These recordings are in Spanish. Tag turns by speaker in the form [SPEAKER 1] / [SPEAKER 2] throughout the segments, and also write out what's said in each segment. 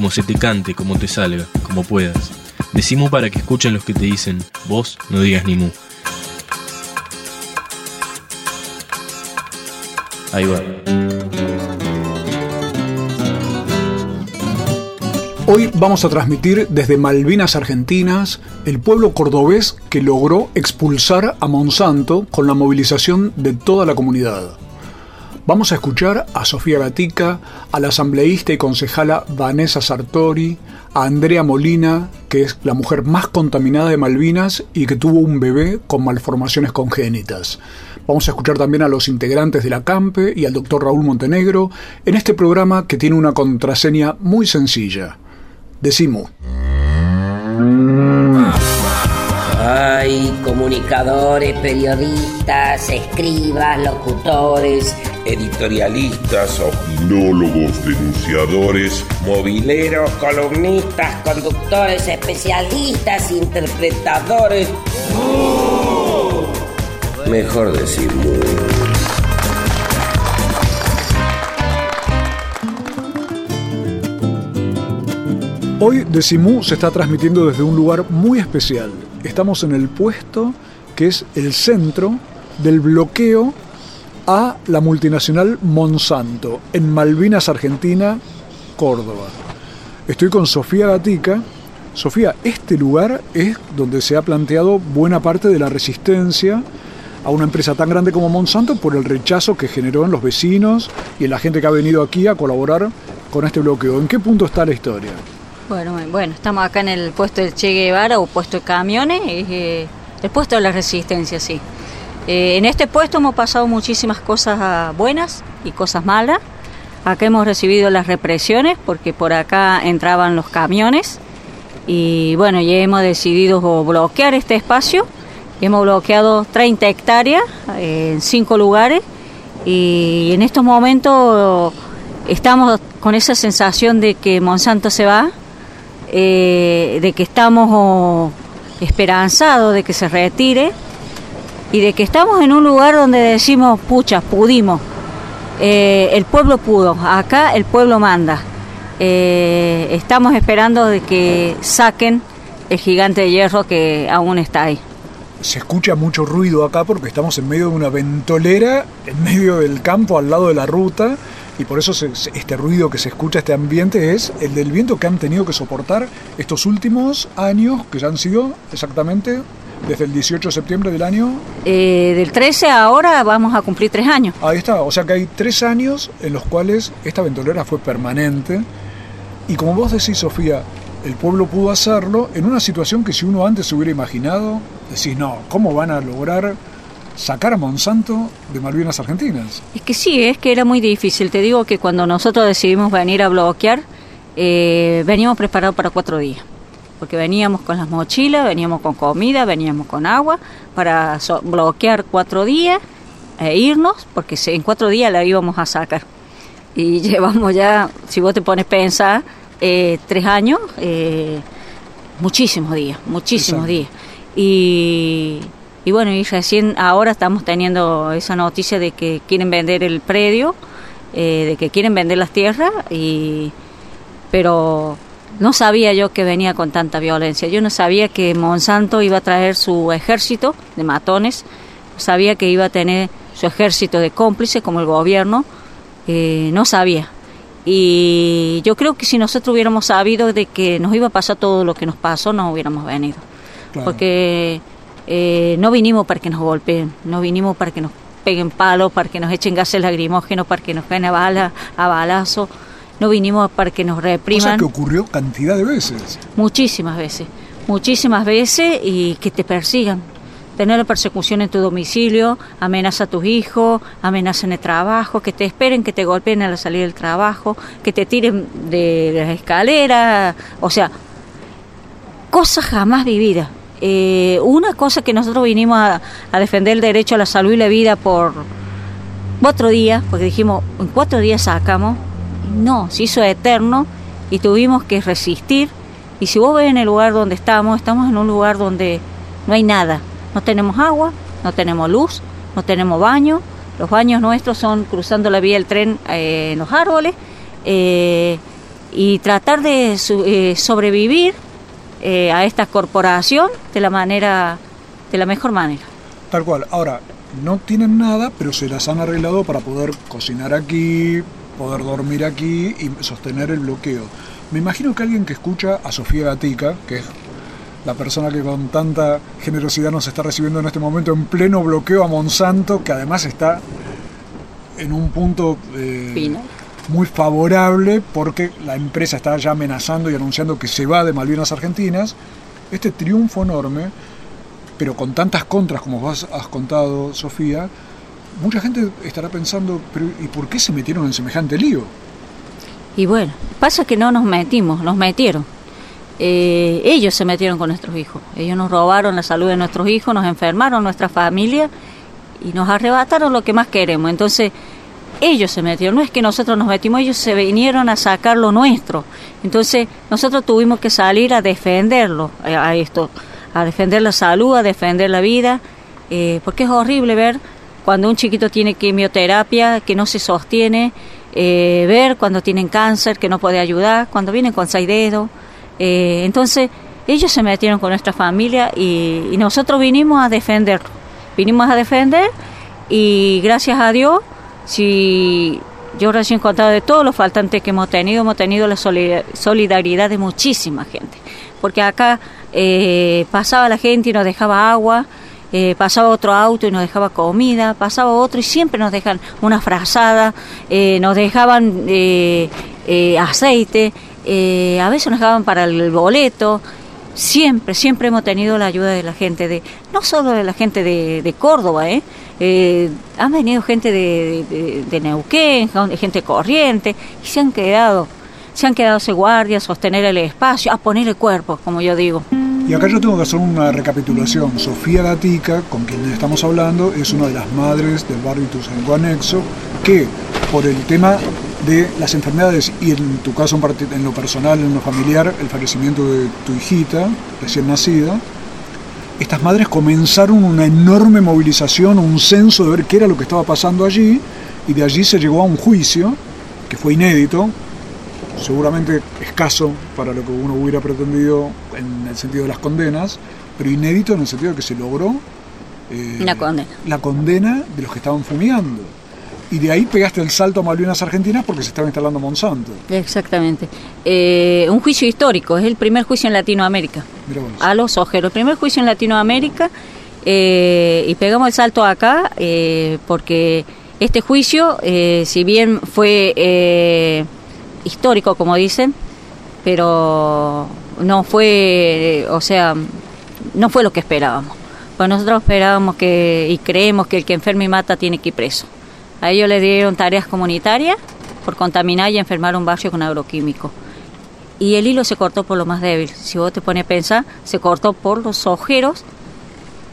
[SPEAKER 1] como se te cante, como te salga, como puedas. Decimu para que escuchen los que te dicen, vos no digas ni mu. Ahí va.
[SPEAKER 2] Hoy vamos a transmitir desde Malvinas Argentinas el pueblo cordobés que logró expulsar a Monsanto con la movilización de toda la comunidad. Vamos a escuchar a Sofía Gatica, a la asambleísta y concejala Vanessa Sartori, a Andrea Molina, que es la mujer más contaminada de Malvinas y que tuvo un bebé con malformaciones congénitas. Vamos a escuchar también a los integrantes de la CAMPE y al doctor Raúl Montenegro en este programa que tiene una contraseña muy sencilla. Decimo.
[SPEAKER 3] Hay comunicadores, periodistas, escribas, locutores,
[SPEAKER 4] editorialistas, opinólogos, denunciadores,
[SPEAKER 3] mobileros, columnistas, conductores, especialistas, interpretadores. Mejor decir muy.
[SPEAKER 2] Hoy Decimú se está transmitiendo desde un lugar muy especial. Estamos en el puesto que es el centro del bloqueo a la multinacional Monsanto en Malvinas, Argentina, Córdoba. Estoy con Sofía Gatica. Sofía, este lugar es donde se ha planteado buena parte de la resistencia a una empresa tan grande como Monsanto por el rechazo que generó en los vecinos y en la gente que ha venido aquí a colaborar con este bloqueo. ¿En qué punto está la historia?
[SPEAKER 5] Bueno, bueno, estamos acá en el puesto del Che Guevara o puesto de camiones, eh, el puesto de la resistencia, sí. Eh, en este puesto hemos pasado muchísimas cosas buenas y cosas malas. Acá hemos recibido las represiones porque por acá entraban los camiones y bueno, ya hemos decidido bloquear este espacio. Hemos bloqueado 30 hectáreas eh, en cinco lugares y en estos momentos estamos con esa sensación de que Monsanto se va, eh, de que estamos esperanzados de que se retire y de que estamos en un lugar donde decimos, pucha, pudimos, eh, el pueblo pudo, acá el pueblo manda. Eh, estamos esperando de que saquen el gigante de hierro que aún está ahí.
[SPEAKER 2] Se escucha mucho ruido acá porque estamos en medio de una ventolera, en medio del campo, al lado de la ruta, y por eso este ruido que se escucha, este ambiente, es el del viento que han tenido que soportar estos últimos años, que ya han sido exactamente desde el 18 de septiembre del año.
[SPEAKER 5] Eh, del 13 ahora vamos a cumplir tres años.
[SPEAKER 2] Ahí está, o sea que hay tres años en los cuales esta ventolera fue permanente. Y como vos decís, Sofía, el pueblo pudo hacerlo en una situación que si uno antes se hubiera imaginado, decís, no, ¿cómo van a lograr sacar a Monsanto de Malvinas Argentinas.
[SPEAKER 5] Es que sí, es que era muy difícil. Te digo que cuando nosotros decidimos venir a bloquear, eh, veníamos preparados para cuatro días. Porque veníamos con las mochilas, veníamos con comida, veníamos con agua para bloquear cuatro días e irnos, porque en cuatro días la íbamos a sacar. Y llevamos ya, si vos te pones pensar, eh, tres años, eh, muchísimos días, muchísimos días. Y y bueno, y recién ahora estamos teniendo esa noticia de que quieren vender el predio, eh, de que quieren vender las tierras, y, pero no sabía yo que venía con tanta violencia. Yo no sabía que Monsanto iba a traer su ejército de matones, sabía que iba a tener su ejército de cómplices como el gobierno, eh, no sabía. Y yo creo que si nosotros hubiéramos sabido de que nos iba a pasar todo lo que nos pasó, no hubiéramos venido. Porque eh, no vinimos para que nos golpeen, no vinimos para que nos peguen palos, para que nos echen gases lacrimógenos, para que nos caen a, bala, a balazo, no vinimos para que nos repriman. Cosa
[SPEAKER 2] que ocurrió cantidad de veces.
[SPEAKER 5] Muchísimas veces, muchísimas veces y que te persigan, tener persecución en tu domicilio, amenaza a tus hijos, amenaza en el trabajo, que te esperen, que te golpeen a la salida del trabajo, que te tiren de las escaleras, o sea, cosas jamás vividas. Eh, una cosa que nosotros vinimos a, a defender el derecho a la salud y la vida por cuatro días, porque dijimos, en cuatro días sacamos, no, se hizo eterno y tuvimos que resistir. Y si vos ves en el lugar donde estamos, estamos en un lugar donde no hay nada. No tenemos agua, no tenemos luz, no tenemos baño. Los baños nuestros son cruzando la vía del tren eh, en los árboles. eh, y tratar de eh, sobrevivir a esta corporación de la manera, de la mejor manera.
[SPEAKER 2] Tal cual. Ahora, no tienen nada, pero se las han arreglado para poder cocinar aquí, poder dormir aquí y sostener el bloqueo. Me imagino que alguien que escucha a Sofía Gatica, que es la persona que con tanta generosidad nos está recibiendo en este momento en pleno bloqueo a Monsanto, que además está en un punto eh, muy favorable porque la empresa está ya amenazando y anunciando que se va de Malvinas Argentinas. Este triunfo enorme, pero con tantas contras como vos has contado, Sofía, mucha gente estará pensando, "Pero, ¿y por qué se metieron en semejante lío?
[SPEAKER 5] Y bueno, pasa que no nos metimos, nos metieron. Eh, ellos se metieron con nuestros hijos. Ellos nos robaron la salud de nuestros hijos, nos enfermaron nuestra familia y nos arrebataron lo que más queremos. Entonces, ellos se metieron. No es que nosotros nos metimos, ellos se vinieron a sacar lo nuestro. Entonces, nosotros tuvimos que salir a defenderlo, eh, a esto, a defender la salud, a defender la vida, eh, porque es horrible ver cuando un chiquito tiene quimioterapia que no se sostiene, eh, ver cuando tienen cáncer que no puede ayudar, cuando vienen con seis dedos. Eh, entonces, ellos se metieron con nuestra familia y, nosotros vinimos a defenderlo. Vinimos a defender y gracias a Dios, si yo recién contaba de todos los faltantes que hemos tenido, hemos tenido la solida- solidaridad de muchísima gente. Porque acá eh, pasaba la gente y nos dejaba agua, eh, pasaba otro auto y nos dejaba comida, pasaba otro y siempre nos dejan una frazada, eh, nos dejaban eh, eh, aceite, eh, a veces nos dejaban para el boleto. Siempre, siempre hemos tenido la ayuda de la gente, de no solo de la gente de, de Córdoba, han venido gente de Neuquén, gente corriente, y se han quedado, se han quedado ese guardia, a sostener el espacio, a poner el cuerpo, como yo digo.
[SPEAKER 2] Y acá yo tengo que hacer una recapitulación. Sofía Gatica, con quien estamos hablando, es una de las madres del barrio Ituzaingó Anexo, que por el tema de las enfermedades y en tu caso en, lo personal, en lo familiar, el fallecimiento de tu hijita recién nacida, estas madres comenzaron una enorme movilización, un censo de ver qué era lo que estaba pasando allí, y de allí se llegó a un juicio que fue inédito, seguramente escaso para lo que uno hubiera pretendido en el sentido de las condenas, pero inédito en el sentido de que se logró eh,
[SPEAKER 5] Una condena.
[SPEAKER 2] la condena de los que estaban fumigando. Y de ahí pegaste el salto a Malvinas Argentinas porque se estaba instalando Monsanto.
[SPEAKER 5] Exactamente. Eh, un juicio histórico, es el primer juicio en Latinoamérica. A los ojeros. El primer juicio en Latinoamérica eh, y pegamos el salto acá porque este juicio, si bien fue histórico, como dicen, pero no fue, o sea, no fue lo que esperábamos. Pues nosotros esperábamos que y creemos que el que enferma y mata tiene que ir preso. A ellos le dieron tareas comunitarias por contaminar y enfermar un barrio con agroquímicos y el hilo se cortó por lo más débil. Si vos te pones a pensar, se cortó por los ojeros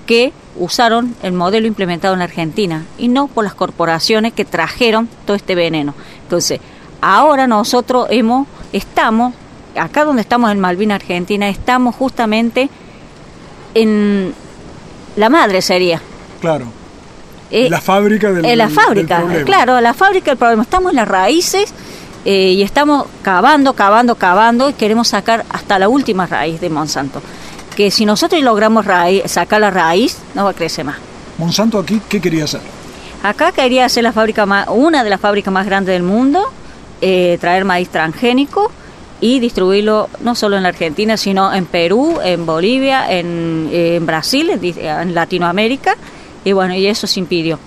[SPEAKER 5] que usaron el modelo implementado en Argentina y no por las corporaciones que trajeron todo este veneno. Entonces, ahora nosotros hemos, estamos, acá donde estamos en Malvina, Argentina, estamos justamente en la madre sería.
[SPEAKER 2] Claro.
[SPEAKER 5] Eh,
[SPEAKER 2] la fábrica del,
[SPEAKER 5] en la
[SPEAKER 2] del
[SPEAKER 5] fábrica,
[SPEAKER 2] problema.
[SPEAKER 5] claro, la fábrica del problema. Estamos en las raíces eh, y estamos cavando, cavando, cavando y queremos sacar hasta la última raíz de Monsanto. Que si nosotros logramos raíz- sacar la raíz, no va a crecer más.
[SPEAKER 2] Monsanto aquí, ¿qué quería hacer?
[SPEAKER 5] Acá quería hacer la fábrica más, una de las fábricas más grandes del mundo, eh, traer maíz transgénico y distribuirlo no solo en la Argentina, sino en Perú, en Bolivia, en, eh, en Brasil, en, Latinoamérica. Y bueno, y eso se impidió.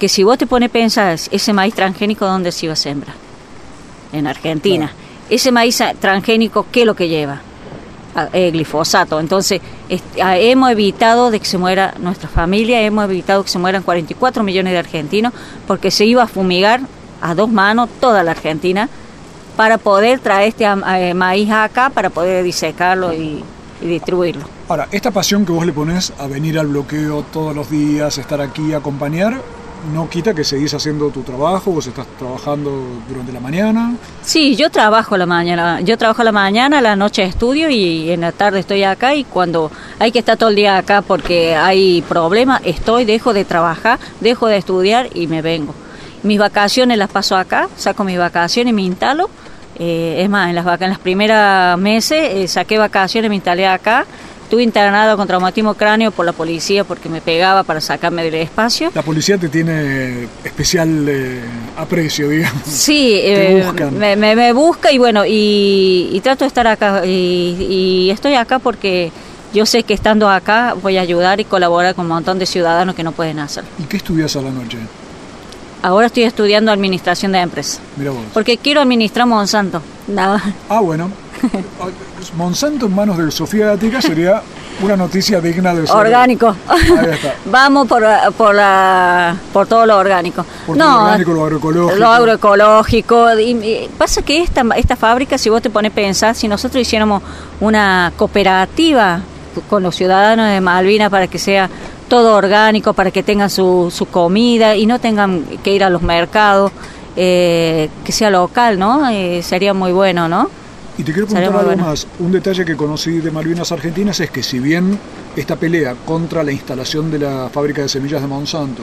[SPEAKER 5] Que si vos te pones a pensar, ese maíz transgénico, ¿dónde se iba a sembrar? En Argentina. Ese maíz transgénico, ¿qué es lo que lleva? Ah, eh, glifosato. Entonces, Ah, hemos evitado de que se muera nuestra familia, hemos evitado que se mueran 44 millones de argentinos porque se iba a fumigar a dos manos toda la Argentina para poder traer este eh, maíz acá, para poder disecarlo y, y distribuirlo.
[SPEAKER 2] Ahora, esta pasión que vos le pones a venir al bloqueo todos los días, estar aquí, acompañar, no quita que seguís haciendo tu trabajo, vos estás trabajando durante la mañana.
[SPEAKER 5] Sí, yo trabajo la mañana, yo trabajo la mañana, la noche estudio y en la tarde estoy acá y cuando hay que estar todo el día acá porque hay problemas, estoy, dejo de trabajar, dejo de estudiar y me vengo. Mis vacaciones las paso acá, saco mis vacaciones y me instalo eh, es más, en las, en las primeras meses eh, saqué vacaciones, me instalé acá. Estuve internado con traumatismo cráneo por la policía porque me pegaba para sacarme del espacio.
[SPEAKER 2] La policía te tiene especial eh, aprecio, digamos.
[SPEAKER 5] Sí, me, me, busca y bueno, y, trato de estar acá. Y, y estoy acá porque yo sé que estando acá voy a ayudar y colaborar con un montón de ciudadanos que no pueden hacer.
[SPEAKER 2] ¿Y qué estudias a la noche?
[SPEAKER 5] Ahora estoy estudiando administración de empresas. Mira vos. Porque quiero administrar Monsanto. Nada.
[SPEAKER 2] Ah, bueno. Monsanto en manos de Sofía Gatica sería una noticia digna de
[SPEAKER 5] ser. Orgánico. Ahí está. Vamos por, por, la, por todo lo orgánico.
[SPEAKER 2] Por no, lo orgánico, lo agroecológico.
[SPEAKER 5] Lo agroecológico. Y, pasa que esta, esta fábrica, si vos te pones a pensar, si nosotros hiciéramos una cooperativa con los ciudadanos de Malvinas para que sea todo orgánico para que tengan su, su comida y no tengan que ir a los mercados, eh, que sea local, ¿no? Eh, sería muy bueno, ¿no?
[SPEAKER 2] Y te quiero preguntar algo más. Un detalle que conocí de Malvinas Argentinas es que si bien esta pelea contra la instalación de la fábrica de semillas de Monsanto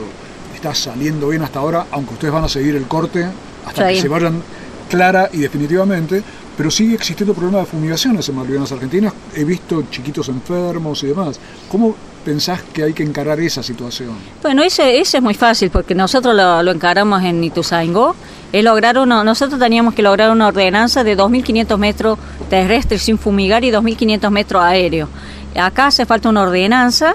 [SPEAKER 2] está saliendo bien hasta ahora, aunque ustedes van a seguir el corte hasta que se vayan clara y definitivamente, pero sigue existiendo problemas de fumigaciones en Malvinas Argentinas. He visto chiquitos enfermos y demás. ¿Cómo pensás que hay que encarar esa situación?
[SPEAKER 5] Bueno, ese, ese es muy fácil porque nosotros lo, encaramos en Ituzaingó. Es lograr uno, nosotros teníamos que lograr una ordenanza de 2.500 metros terrestres sin fumigar y 2.500 metros aéreos. Acá hace falta una ordenanza.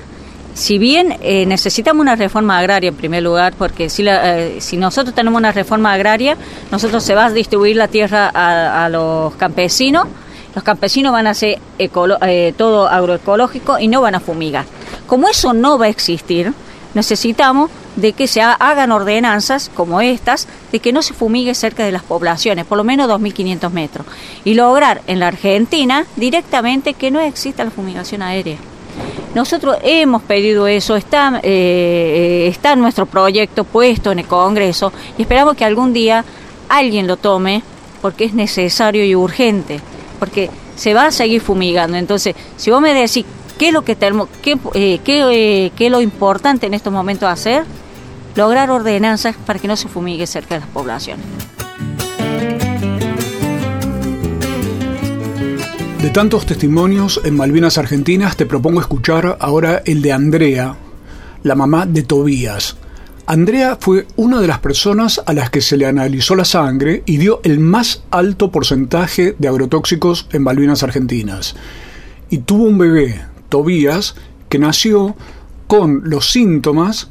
[SPEAKER 5] Si bien eh, necesitamos una reforma agraria en primer lugar, porque si, eh, si nosotros tenemos una reforma agraria, nosotros se va a distribuir la tierra a, a los campesinos, los campesinos van a hacer eh, todo agroecológico y no van a fumigar. Como eso no va a existir, necesitamos de que se hagan ordenanzas como estas, de que no se fumigue cerca de las poblaciones, por lo menos 2.500 metros, y lograr en la Argentina directamente que no exista la fumigación aérea. Nosotros hemos pedido eso, está, eh, está en nuestro proyecto puesto en el Congreso y esperamos que algún día alguien lo tome porque es necesario y urgente, porque se va a seguir fumigando. Entonces, si vos me decís ¿Qué es lo que tenemos, qué, eh, qué, eh, qué es lo importante en estos momentos hacer? Lograr ordenanzas para que no se fumigue cerca de las poblaciones.
[SPEAKER 2] De tantos testimonios en Malvinas Argentinas, te propongo escuchar ahora el de Andrea, la mamá de Tobías. Andrea fue una de las personas a las que se le analizó la sangre y dio el más alto porcentaje de agrotóxicos en Malvinas Argentinas. Y tuvo un bebé, Tobías, que nació con los síntomas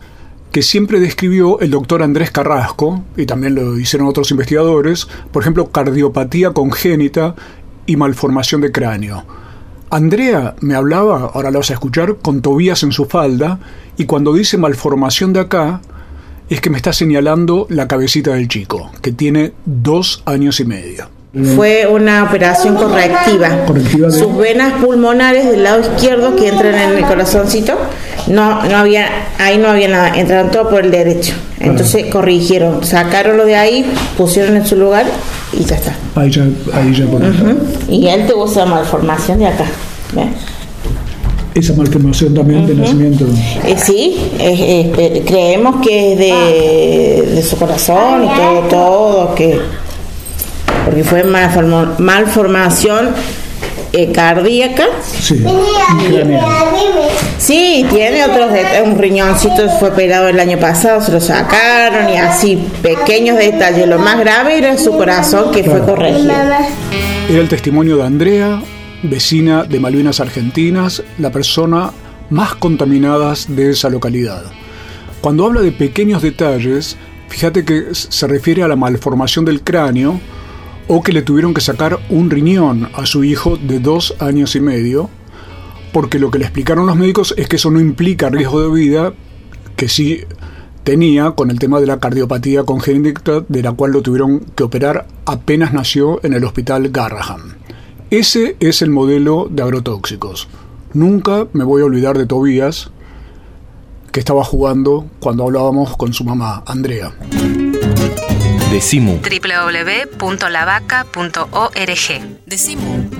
[SPEAKER 2] que siempre describió el doctor Andrés Carrasco, y también lo hicieron otros investigadores, por ejemplo, cardiopatía congénita y malformación de cráneo. Andrea me hablaba, ahora lo vas a escuchar, con Tobías en su falda, y cuando dice malformación de acá, es que me está señalando la cabecita del chico, que tiene dos años y medio.
[SPEAKER 6] Fue una operación correctiva. Sus venas pulmonares del lado izquierdo que entran en el corazoncito, no, no había, ahí no había nada, entraron todo por el derecho. Entonces corrigieron, sacaron lo de ahí, pusieron en su lugar y ya está.
[SPEAKER 2] Ahí ya, ahí ya
[SPEAKER 6] Y él tuvo esa malformación de acá.
[SPEAKER 2] Esa malformación también de nacimiento.
[SPEAKER 6] Eh, sí, eh, creemos que es de, de su corazón y todo, todo, que porque fue malformación eh, cardíaca.
[SPEAKER 2] Sí,
[SPEAKER 6] sí, tiene otros un riñoncito fue operado el año pasado, se lo sacaron y así pequeños detalles. Lo más grave era su corazón que fue corregido.
[SPEAKER 2] Era el testimonio de Andrea, vecina de Malvinas Argentinas, la persona más contaminada de esa localidad. Cuando habla de pequeños detalles, fíjate que se refiere a la malformación del cráneo, o que le tuvieron que sacar un riñón a su hijo de dos años y medio, porque lo que le explicaron los médicos es que eso no implica riesgo de vida, que sí tenía con el tema de la cardiopatía congénita, de la cual lo tuvieron que operar apenas nació en el hospital Garraham. Ese es el modelo de agrotóxicos. Nunca me voy a olvidar de Tobías, que estaba jugando cuando hablábamos con su mamá, Andrea.
[SPEAKER 7] Decimu. www.lavaca.org. Decimu.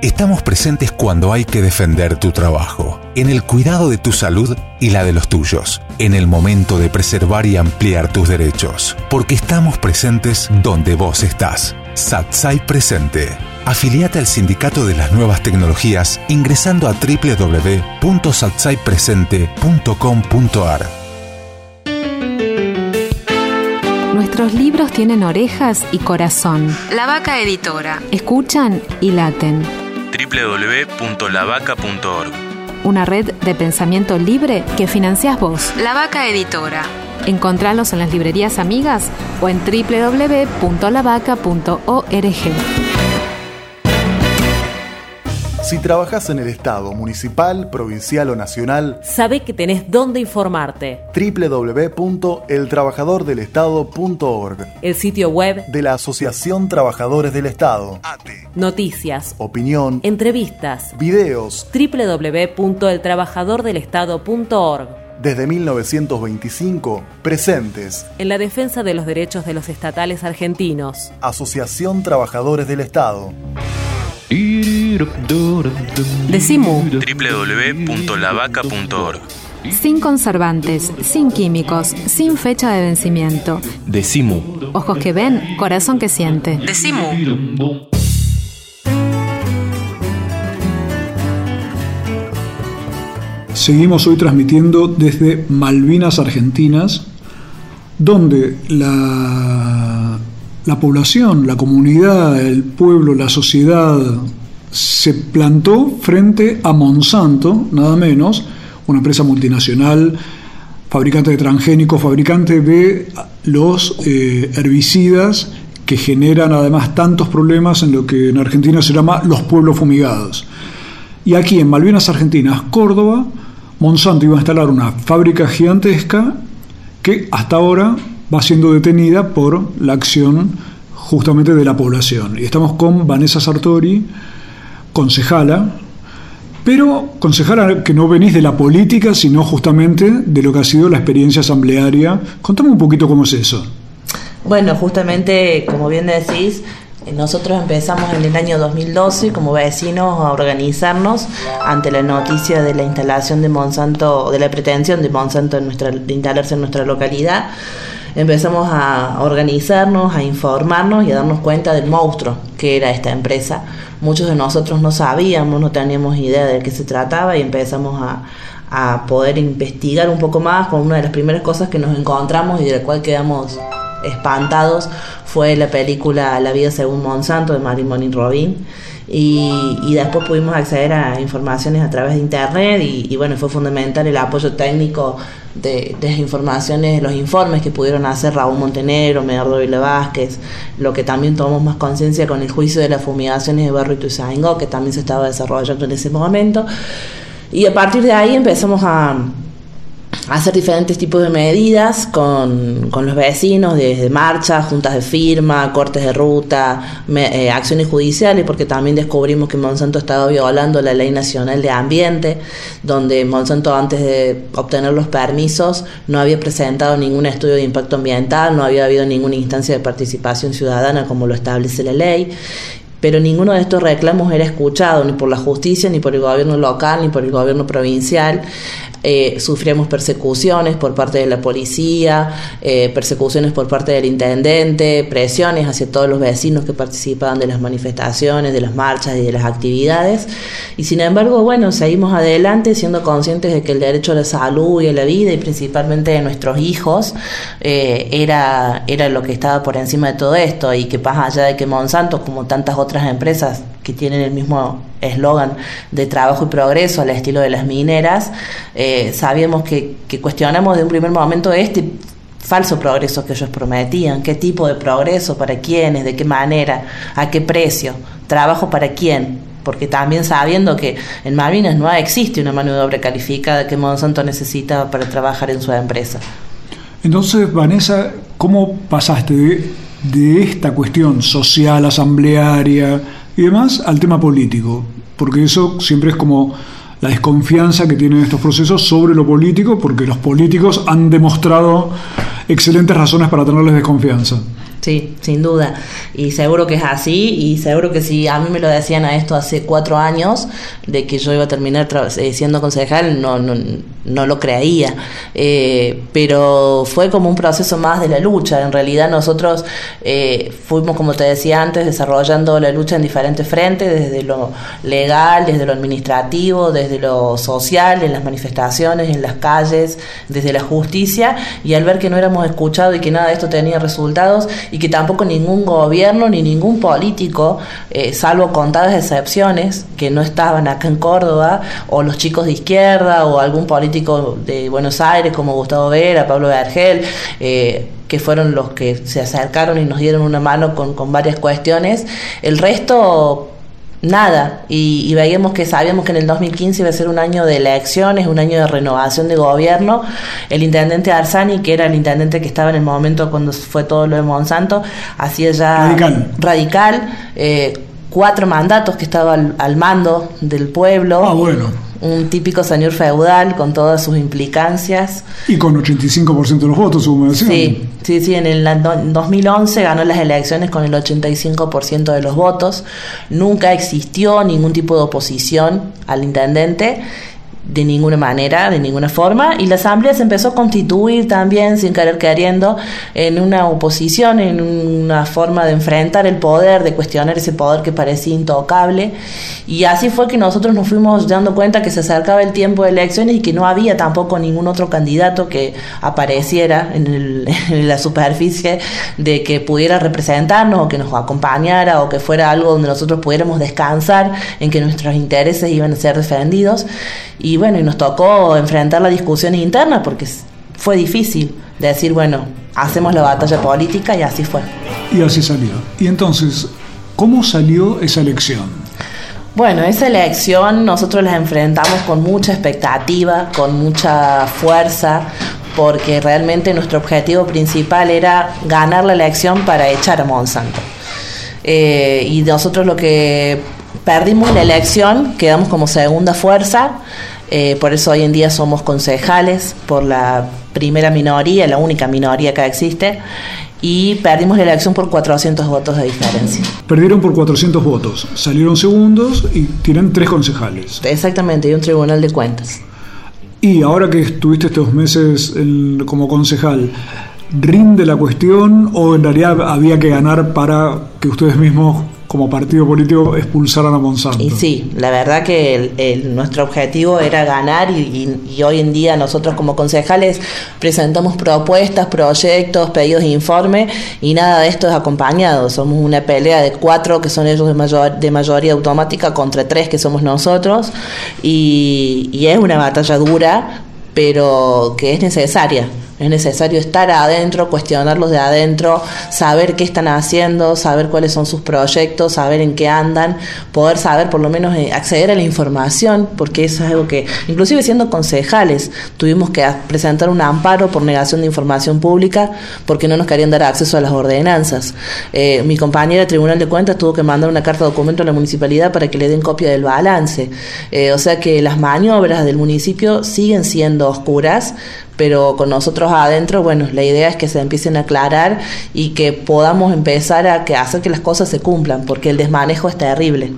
[SPEAKER 8] Estamos presentes cuando hay que defender tu trabajo, en el cuidado de tu salud y la de los tuyos, en el momento de preservar y ampliar tus derechos, porque estamos presentes donde vos estás. Satsai Presente. Afiliate al Sindicato de las Nuevas Tecnologías ingresando a www.satsaipresente.com.ar.
[SPEAKER 9] Nuestros libros tienen orejas y corazón.
[SPEAKER 7] La Vaca Editora.
[SPEAKER 9] Escuchan y laten
[SPEAKER 1] www.lavaca.org.
[SPEAKER 9] Una red de pensamiento libre que financias vos.
[SPEAKER 7] La Vaca Editora.
[SPEAKER 9] Encontralos en las librerías amigas o en www.lavaca.org.
[SPEAKER 10] Si trabajas en el Estado, municipal, provincial o nacional,
[SPEAKER 11] sabe que tenés dónde informarte.
[SPEAKER 10] www.eltrabajadordelestado.org
[SPEAKER 11] El sitio web
[SPEAKER 10] de la Asociación Trabajadores del Estado.
[SPEAKER 11] Noticias,
[SPEAKER 10] Opinión,
[SPEAKER 11] entrevistas,
[SPEAKER 10] videos.
[SPEAKER 11] www.eltrabajadordelestado.org
[SPEAKER 10] Desde 1925, presentes.
[SPEAKER 11] En la defensa de los derechos de los estatales argentinos.
[SPEAKER 10] Asociación Trabajadores del Estado.
[SPEAKER 9] Decimu.
[SPEAKER 1] www.lavaca.org.
[SPEAKER 9] Sin conservantes, sin químicos, sin fecha de vencimiento.
[SPEAKER 1] Decimu.
[SPEAKER 9] Ojos que ven, corazón que siente.
[SPEAKER 7] Decimu.
[SPEAKER 2] Seguimos hoy transmitiendo desde Malvinas Argentinas, donde la, la población, la comunidad, el pueblo, la sociedad se plantó frente a Monsanto, nada menos, una empresa multinacional, fabricante de transgénicos, fabricante de los eh, herbicidas que generan además tantos problemas en lo que en Argentina se llama los pueblos fumigados. Y aquí en Malvinas Argentinas, Córdoba, Monsanto iba a instalar una fábrica gigantesca que hasta ahora va siendo detenida por la acción justamente de la población. Y estamos con Vanessa Sartori, concejala, pero concejala que no venís de la política, sino justamente de lo que ha sido la experiencia asamblearia. Contame un poquito cómo es eso.
[SPEAKER 12] Bueno, justamente, como bien decís, nosotros empezamos en el año 2012 como vecinos a organizarnos ante la noticia de la instalación de Monsanto, de la pretensión de Monsanto de instalarse en nuestra localidad. Empezamos a organizarnos, a informarnos y a darnos cuenta del monstruo que era esta empresa. Muchos de nosotros no sabíamos, no teníamos idea de qué se trataba y empezamos a, a poder investigar un poco más con una de las primeras cosas que nos encontramos y de la cual quedamos espantados fue la película La vida según Monsanto de Marimony Robin. Y, y, después pudimos acceder a informaciones a través de internet y, y bueno, fue fundamental el apoyo técnico de, de, las informaciones, los informes que pudieron hacer Raúl Montenegro, Medardo Vila Vázquez, lo que también tomamos más conciencia con el juicio de las fumigaciones de Barro y Tuzaingó, que también se estaba desarrollando en ese momento. Y a partir de ahí empezamos a, hacer diferentes tipos de medidas con, con, los vecinos, desde marchas, juntas de firma, cortes de ruta, me, eh, acciones judiciales, porque también descubrimos que Monsanto estaba violando la ley nacional de ambiente, donde Monsanto antes de obtener los permisos no había presentado ningún estudio de impacto ambiental, no había habido ninguna instancia de participación ciudadana como lo establece la ley pero ninguno de estos reclamos era escuchado ni por la justicia, ni por el gobierno local, ni por el gobierno provincial. Eh, sufríamos persecuciones por parte de la policía, eh, persecuciones por parte del intendente, presiones hacia todos los vecinos que participaban de las manifestaciones, de las marchas y de las actividades. Y sin embargo, bueno, seguimos adelante siendo conscientes de que el derecho a la salud y a la vida y principalmente de nuestros hijos eh, era, era lo que estaba por encima de todo esto y que más allá de que Monsanto, como tantas otras empresas que tienen el mismo eslogan de trabajo y progreso al estilo de las mineras, eh, sabíamos que, cuestionamos de un primer momento este falso progreso que ellos prometían, qué tipo de progreso, para quiénes, de qué manera, a qué precio, trabajo para quién, porque también sabiendo que en Malvinas no existe una mano de obra calificada que Monsanto necesita para trabajar en su empresa.
[SPEAKER 2] Entonces, Vanessa, ¿cómo pasaste de esta cuestión social, asamblearia y demás al tema político? Porque eso siempre es como la desconfianza que tienen estos procesos sobre lo político, porque los políticos han demostrado excelentes razones para tenerles desconfianza.
[SPEAKER 12] Sí, sin duda. Y seguro que es así. Y seguro que si a mí me lo decían a esto hace cuatro años, de que yo iba a terminar eh, siendo concejal, no, no, no lo creía. Eh, pero fue como un proceso más de la lucha. En realidad nosotros eh, fuimos, como te decía antes, desarrollando la lucha en diferentes frentes, desde lo legal, desde lo administrativo, desde lo social, en las manifestaciones, en las calles, desde la justicia. Y al ver que no éramos escuchados y que nada de esto tenía resultados, y que tampoco ningún gobierno ni ningún político, eh, salvo contadas excepciones que no estaban acá en Córdoba, o los chicos de izquierda, o algún político de Buenos Aires como Gustavo Vera, Pablo Vergel, eh, que fueron los que se acercaron y nos dieron una mano con, con varias cuestiones. El resto nada. Y, veíamos que sabíamos que en el 2015 iba a ser un año de elecciones, un año de renovación de gobierno. El intendente Arzani, que era el intendente que estaba en el momento cuando fue todo lo de Monsanto, hacía ya
[SPEAKER 2] radical,
[SPEAKER 12] radical eh, cuatro mandatos que estaba al, mando del pueblo.
[SPEAKER 2] Ah, bueno.
[SPEAKER 12] Un típico señor feudal con todas sus implicancias.
[SPEAKER 2] Y con 85% de los votos, según me
[SPEAKER 12] Sí, sí, sí. En el 2011 ganó las elecciones con el 85% de los votos. Nunca existió ningún tipo de oposición al intendente de ninguna manera, de ninguna forma, y la Asamblea se empezó a constituir también, sin querer queriendo, en una oposición, en una forma de enfrentar el poder, de cuestionar ese poder que parecía intocable, y así fue que nosotros nos fuimos dando cuenta que se acercaba el tiempo de elecciones y que no había tampoco ningún otro candidato que apareciera en, en la superficie de que pudiera representarnos o que nos acompañara o que fuera algo donde nosotros pudiéramos descansar en que nuestros intereses iban a ser defendidos. Y bueno, y nos tocó enfrentar la discusión interna porque fue difícil decir, bueno, hacemos la batalla política y así fue.
[SPEAKER 2] Y así salió. Y entonces, ¿cómo salió esa elección?
[SPEAKER 12] Bueno, esa elección nosotros la enfrentamos con mucha expectativa, con mucha fuerza, porque realmente nuestro objetivo principal era ganar la elección para echar a Monsanto. Eh, y nosotros lo que perdimos la elección, quedamos como segunda fuerza, eh, por eso hoy en día somos concejales por la primera minoría, la única minoría que existe, y perdimos la elección por 400 votos de diferencia.
[SPEAKER 2] Perdieron por 400 votos, salieron segundos y tienen tres concejales.
[SPEAKER 12] Exactamente, y un tribunal de cuentas.
[SPEAKER 2] Y ahora que estuviste estos meses como concejal, ¿rinde la cuestión o en realidad había que ganar para que ustedes mismos como partido político expulsaran a Monsanto.
[SPEAKER 12] Y sí, la verdad que nuestro objetivo era ganar y, hoy en día nosotros como concejales presentamos propuestas, proyectos, pedidos de informe y nada de esto es acompañado. Somos una pelea de cuatro que son ellos de, mayor, de mayoría automática contra tres que somos nosotros y, y es una batalla dura, pero que es necesaria. Es necesario estar adentro, cuestionarlos de adentro, saber qué están haciendo, saber cuáles son sus proyectos, saber en qué andan, poder saber por lo menos eh, acceder a la información, porque eso es algo que, inclusive siendo concejales, tuvimos que presentar un amparo por negación de información pública porque no nos querían dar acceso a las ordenanzas. Eh, mi compañera Tribunal de Cuentas tuvo que mandar una carta de documento a la municipalidad para que le den copia del balance. Eh, o sea que las maniobras del municipio siguen siendo oscuras, pero con nosotros adentro, bueno, la idea es que se empiecen a aclarar y que podamos empezar a que hacer que las cosas se cumplan, porque el desmanejo es terrible.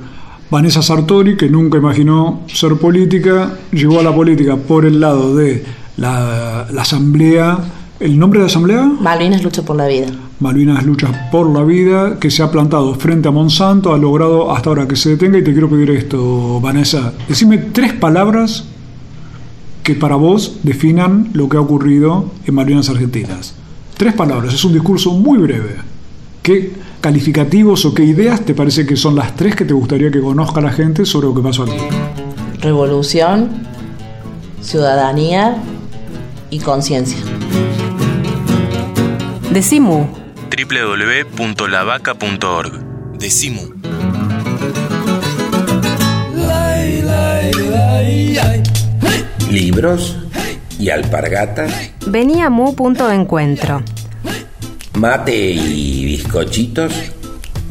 [SPEAKER 2] Vanessa Sartori, que nunca imaginó ser política, llegó a la política por el lado de la, asamblea. ¿El nombre de la asamblea?
[SPEAKER 12] Malvinas Lucha por la Vida.
[SPEAKER 2] Malvinas Lucha por la Vida, que se ha plantado frente a Monsanto, ha logrado hasta ahora que se detenga. Y te quiero pedir esto, Vanessa. Decime tres palabras que para vos definan lo que ha ocurrido en Malvinas Argentinas. Tres palabras, es un discurso muy breve. ¿Qué calificativos o qué ideas te parece que son las tres que te gustaría que conozca la gente sobre lo que pasó aquí?
[SPEAKER 12] Revolución, ciudadanía y conciencia.
[SPEAKER 13] Decimu.
[SPEAKER 1] www.lavaca.org.
[SPEAKER 8] Decimu.
[SPEAKER 3] Libros y alpargatas.
[SPEAKER 9] Venía Mu punto de encuentro.
[SPEAKER 3] Mate y bizcochitos.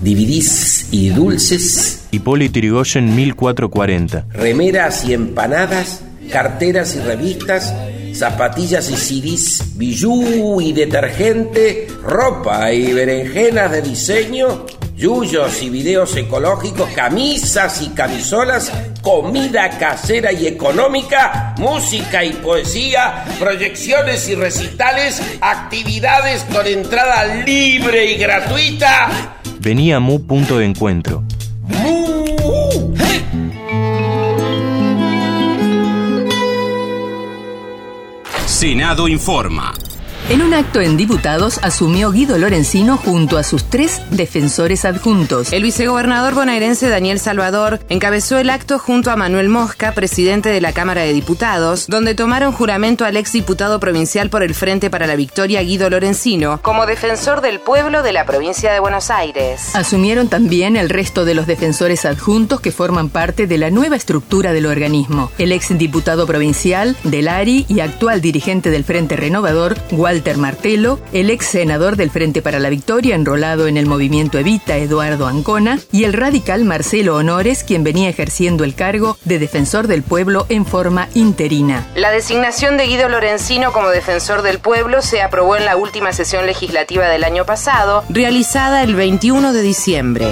[SPEAKER 3] DVDs y dulces.
[SPEAKER 1] Hipólito Yrigoyen 1440.
[SPEAKER 3] Remeras y empanadas. Carteras y revistas. Zapatillas y CDs, bijú y detergente, ropa y berenjenas de diseño, yuyos y videos ecológicos, camisas y camisolas, comida casera y económica, música y poesía, proyecciones y recitales, actividades con entrada libre y gratuita.
[SPEAKER 1] Venía Mu punto de encuentro.
[SPEAKER 14] Senado informa.
[SPEAKER 15] En un acto en diputados asumió Guido Lorenzino junto a sus tres defensores adjuntos.
[SPEAKER 16] El vicegobernador bonaerense Daniel Salvador encabezó el acto junto a Manuel Mosca, presidente de la Cámara de Diputados, donde tomaron juramento al exdiputado provincial por el Frente para la Victoria Guido Lorenzino como defensor del pueblo de la provincia de Buenos Aires.
[SPEAKER 15] Asumieron también el resto de los defensores adjuntos que forman parte de la nueva estructura del organismo. El exdiputado provincial, Delari y actual dirigente del Frente Renovador, Walter Martelo, el ex senador del Frente para la Victoria enrolado en el movimiento Evita, Eduardo Ancona, y el radical Marcelo Honores, quien venía ejerciendo el cargo de defensor del pueblo en forma interina.
[SPEAKER 16] La designación de Guido Lorenzino como defensor del pueblo se aprobó en la última sesión legislativa del año pasado, realizada el 21 de diciembre.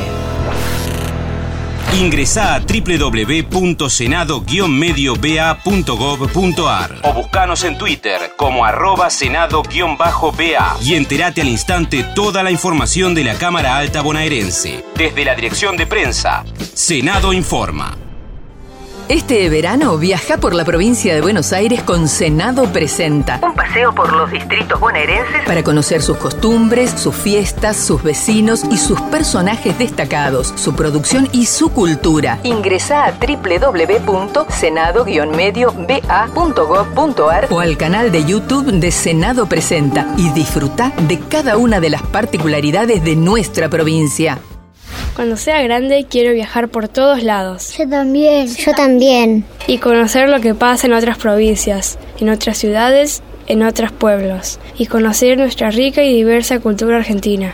[SPEAKER 14] Ingresá a www.senado-medioba.gov.ar o buscanos en Twitter como arroba senado-ba y entérate al instante toda la información de la Cámara Alta Bonaerense. Desde la Dirección de Prensa, Senado Informa.
[SPEAKER 15] Este verano viaja por la provincia de Buenos Aires con Senado Presenta.
[SPEAKER 17] Un paseo por los distritos bonaerenses
[SPEAKER 15] para conocer sus costumbres, sus fiestas, sus vecinos y sus personajes destacados, su producción y su cultura. Ingresa a www.senado-medio-ba.gov.ar o al canal de YouTube de Senado Presenta y disfruta de cada una de las particularidades de nuestra provincia.
[SPEAKER 18] Cuando sea grande quiero viajar por todos lados.
[SPEAKER 19] Yo también, yo también.
[SPEAKER 18] Y conocer lo que pasa en otras provincias, en otras ciudades, en otros pueblos. Y conocer nuestra rica y diversa cultura argentina.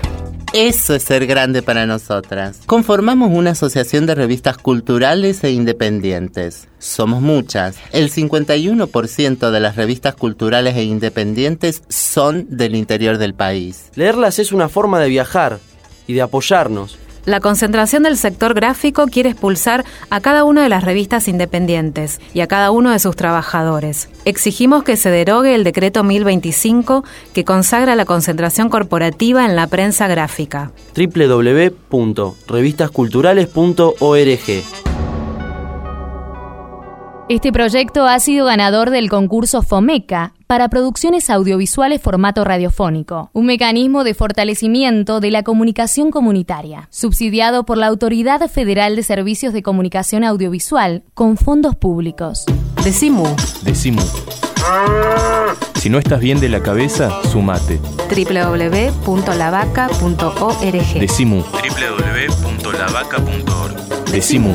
[SPEAKER 20] Eso es ser grande para nosotras. Conformamos una asociación de revistas culturales e independientes. Somos muchas. El 51% de las revistas culturales e independientes son del interior del país.
[SPEAKER 21] Leerlas es una forma de viajar y de apoyarnos.
[SPEAKER 9] La concentración del sector gráfico quiere expulsar a cada una de las revistas independientes y a cada uno de sus trabajadores. Exigimos que se derogue el decreto 1025 que consagra la concentración corporativa en la prensa gráfica.
[SPEAKER 21] www.revistasculturales.org
[SPEAKER 22] Este proyecto ha sido ganador del concurso FOMECA para producciones audiovisuales formato radiofónico, un mecanismo de fortalecimiento de la comunicación comunitaria, subsidiado por la Autoridad Federal de Servicios de Comunicación Audiovisual con fondos públicos.
[SPEAKER 15] Decimu.
[SPEAKER 1] Decimu. Si no estás bien de la cabeza, sumate.
[SPEAKER 9] www.lavaca.org.
[SPEAKER 1] Decimu. www.lavaca.org. Decimu.